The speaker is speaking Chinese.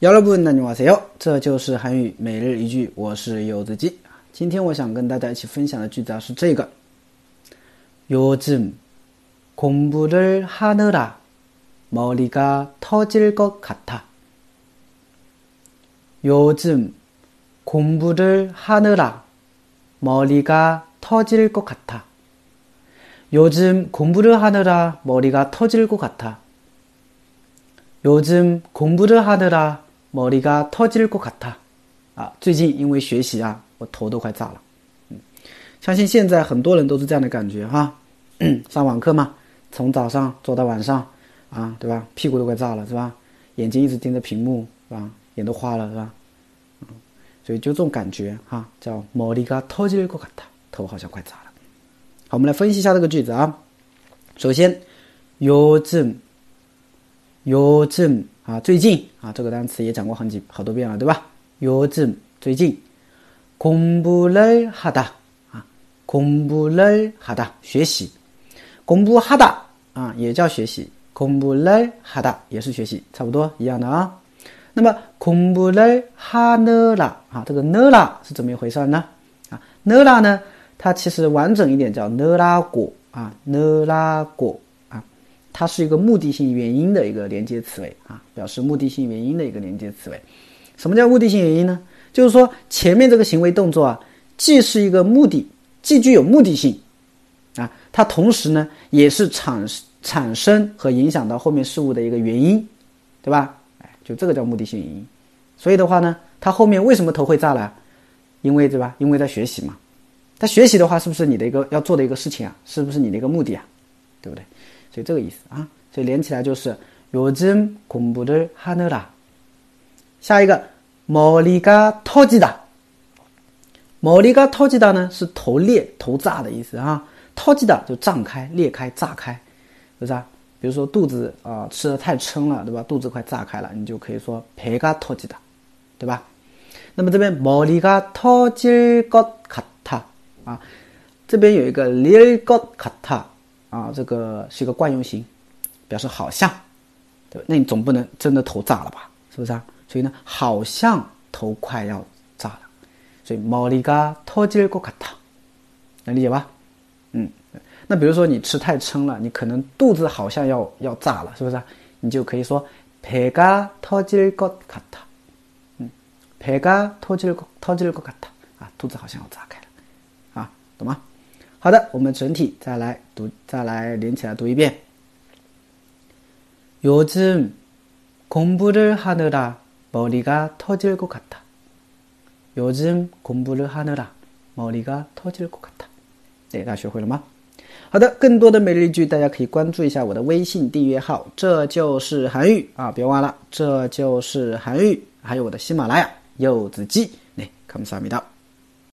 여러분안녕하세요，这就是韩语每日一句，我是柚子鸡。今天我想跟大家一起分享的句子啊是这个：요즘공부를하느라머리가터질것같아요즘공부를하느라머리가터질것같아요즘공부를하느라머리가터질것같아요즘공부를하느라 머리가터질것같아啊，最近因为学习啊，我头都快炸了。嗯，相信现在很多人都是这样的感觉哈。上网课嘛，从早上做到晚上啊，对吧？屁股都快炸了是吧？眼睛一直盯着屏幕是吧？眼都花了是吧？嗯，所以就这种感觉哈，叫머리가터질것같아头好像快炸了。好，我们来分析一下这个句子啊。首先，요즘 요즘啊，最近啊，这个单词也讲过很几好多遍了，对吧？요즘最近，공부를하다啊，공부를하다学习，공부하다啊也叫学习，공부를하다也是学习，差不多一样的啊。那么공부를하느라啊，这个느라是怎么一回事呢？啊，느라呢，它其实完整一点叫느라고啊，느라고。 它是一个目的性原因的一个连接词尾啊，表示目的性原因的一个连接词尾。什么叫目的性原因呢？就是说前面这个行为动作啊，既是一个目的，既具有目的性啊，它同时呢也是产产生和影响到后面事物的一个原因，对吧？哎，就这个叫目的性原因。所以的话呢，它后面为什么头会炸了？因为对吧？因为在学习嘛。它学习的话，是不是你的一个要做的一个事情啊？是不是你的一个目的啊？对不对？所以这个意思啊，所以连起来就是요즘공부를하느 라。 下一个머리가터지 다， 머리가터지다呢是头裂、头炸的意思啊。터지다就胀开、裂开、炸开，是不是啊？比如说肚子啊吃的太撑了，对吧？肚子快炸开了，你就可以说배가터지 다， 对吧？那么这边머리가터질것같아啊，这边有一个릴것같아 啊，这个是一个惯用型，表示好像，对吧？那你总不能真的头炸了吧？是不是啊？所以呢，好像头快要炸了，所以머리가터질것같아能理解吧？嗯，那比如说你吃太撑了，你可能肚子好像要要炸了，是不是啊？你就可以说배가터질것같아嗯，배가터질것터질것같아啊，肚子好像要炸开了，啊，懂吗？ 好的，我们整体再来读，再来连起来读一遍。요즘공부를하느라머리가터질것같아요즘공부를하느라머리가터질것같아对，大家学会了吗？好的，更多的每日一句，大家可以关注一下我的微信订阅号，这就是韩语啊，别忘了，这就是韩语，还有我的喜马拉雅柚子鸡，来，감사합니다